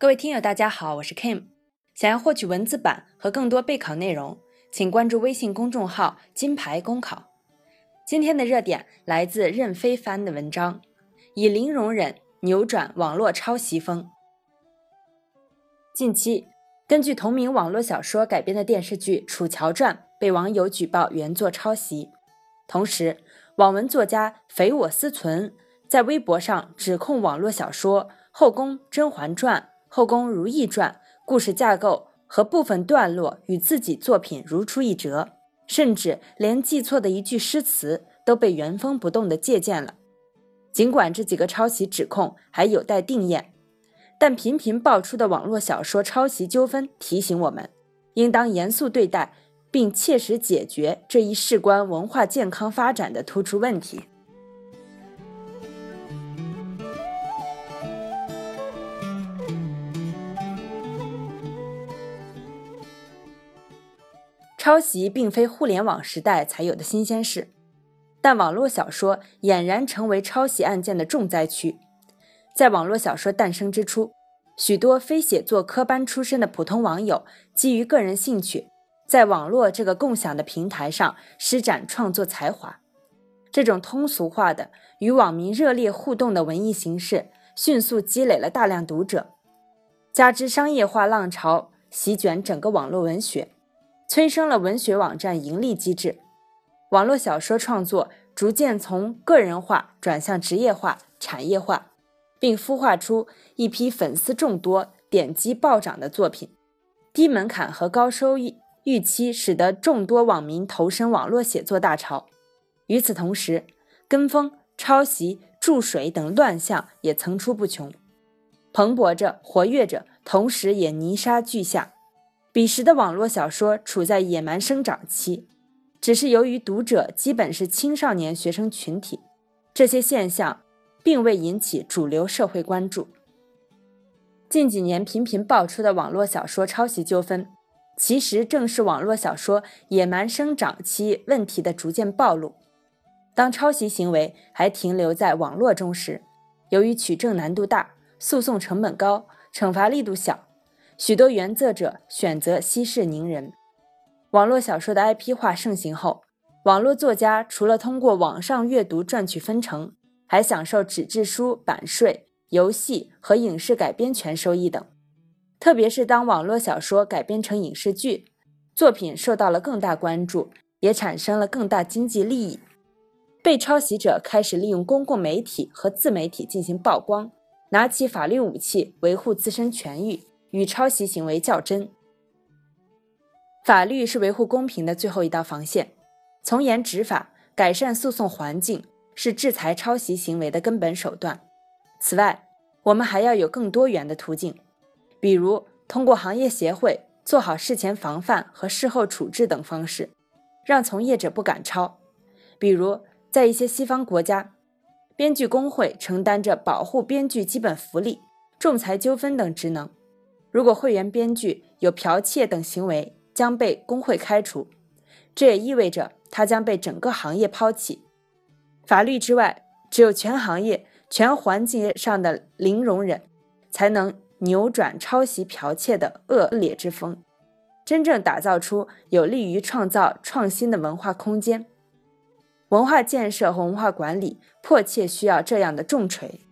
各位听友，大家好，我是 Kim。想要获取文字版和更多备考内容，请关注微信公众号“金牌公考”。今天的热点来自任飞帆的文章，以零容忍扭转网络抄袭风。近期，根据同名网络小说改编的电视剧《楚乔传》被网友举报原作抄袭，同时，网文作家匪我思存在微博上指控网络小说《后宫甄嬛传》《后宫如懿传》故事架构和部分段落与自己作品如出一辙，甚至连记错的一句诗词都被原封不动地借鉴了。尽管这几个抄袭指控还有待定验，但频频爆出的网络小说抄袭纠纷提醒我们，应当严肃对待。并切实解决这一事关文化健康发展的突出问题。抄袭并非互联网时代才有的新鲜事，但网络小说俨然成为抄袭案件的重灾区。在网络小说诞生之初，许多非写作科班出身的普通网友，基于个人兴趣。在网络这个共享的平台上施展创作才华，这种通俗化的与网民热烈互动的文艺形式，迅速积累了大量读者。加之商业化浪潮席卷整个网络文学，催生了文学网站盈利机制，网络小说创作逐渐从个人化转向职业化、产业化，并孵化出一批粉丝众多、点击暴涨的作品。低门槛和高收益。预期使得众多网民投身网络写作大潮。与此同时，跟风、抄袭、注水等乱象也层出不穷，蓬勃着、活跃着，同时也泥沙俱下。彼时的网络小说处在野蛮生长期，只是由于读者基本是青少年学生群体，这些现象并未引起主流社会关注。近几年频频爆出的网络小说抄袭纠纷。其实正是网络小说野蛮生长期问题的逐渐暴露。当抄袭行为还停留在网络中时，由于取证难度大、诉讼成本高、惩罚力度小，许多原作者选择息事宁人。网络小说的 IP 化盛行后，网络作家除了通过网上阅读赚取分成，还享受纸质书版税、游戏和影视改编权收益等。特别是当网络小说改编成影视剧，作品受到了更大关注，也产生了更大经济利益。被抄袭者开始利用公共媒体和自媒体进行曝光，拿起法律武器维护自身权益，与抄袭行为较真。法律是维护公平的最后一道防线，从严执法、改善诉讼环境是制裁抄袭行为的根本手段。此外，我们还要有更多元的途径。比如，通过行业协会做好事前防范和事后处置等方式，让从业者不敢抄。比如，在一些西方国家，编剧工会承担着保护编剧基本福利、仲裁纠纷等职能。如果会员编剧有剽窃等行为，将被工会开除。这也意味着他将被整个行业抛弃。法律之外，只有全行业、全环节上的零容忍，才能。扭转抄袭剽窃的恶劣之风，真正打造出有利于创造创新的文化空间。文化建设和文化管理迫切需要这样的重锤。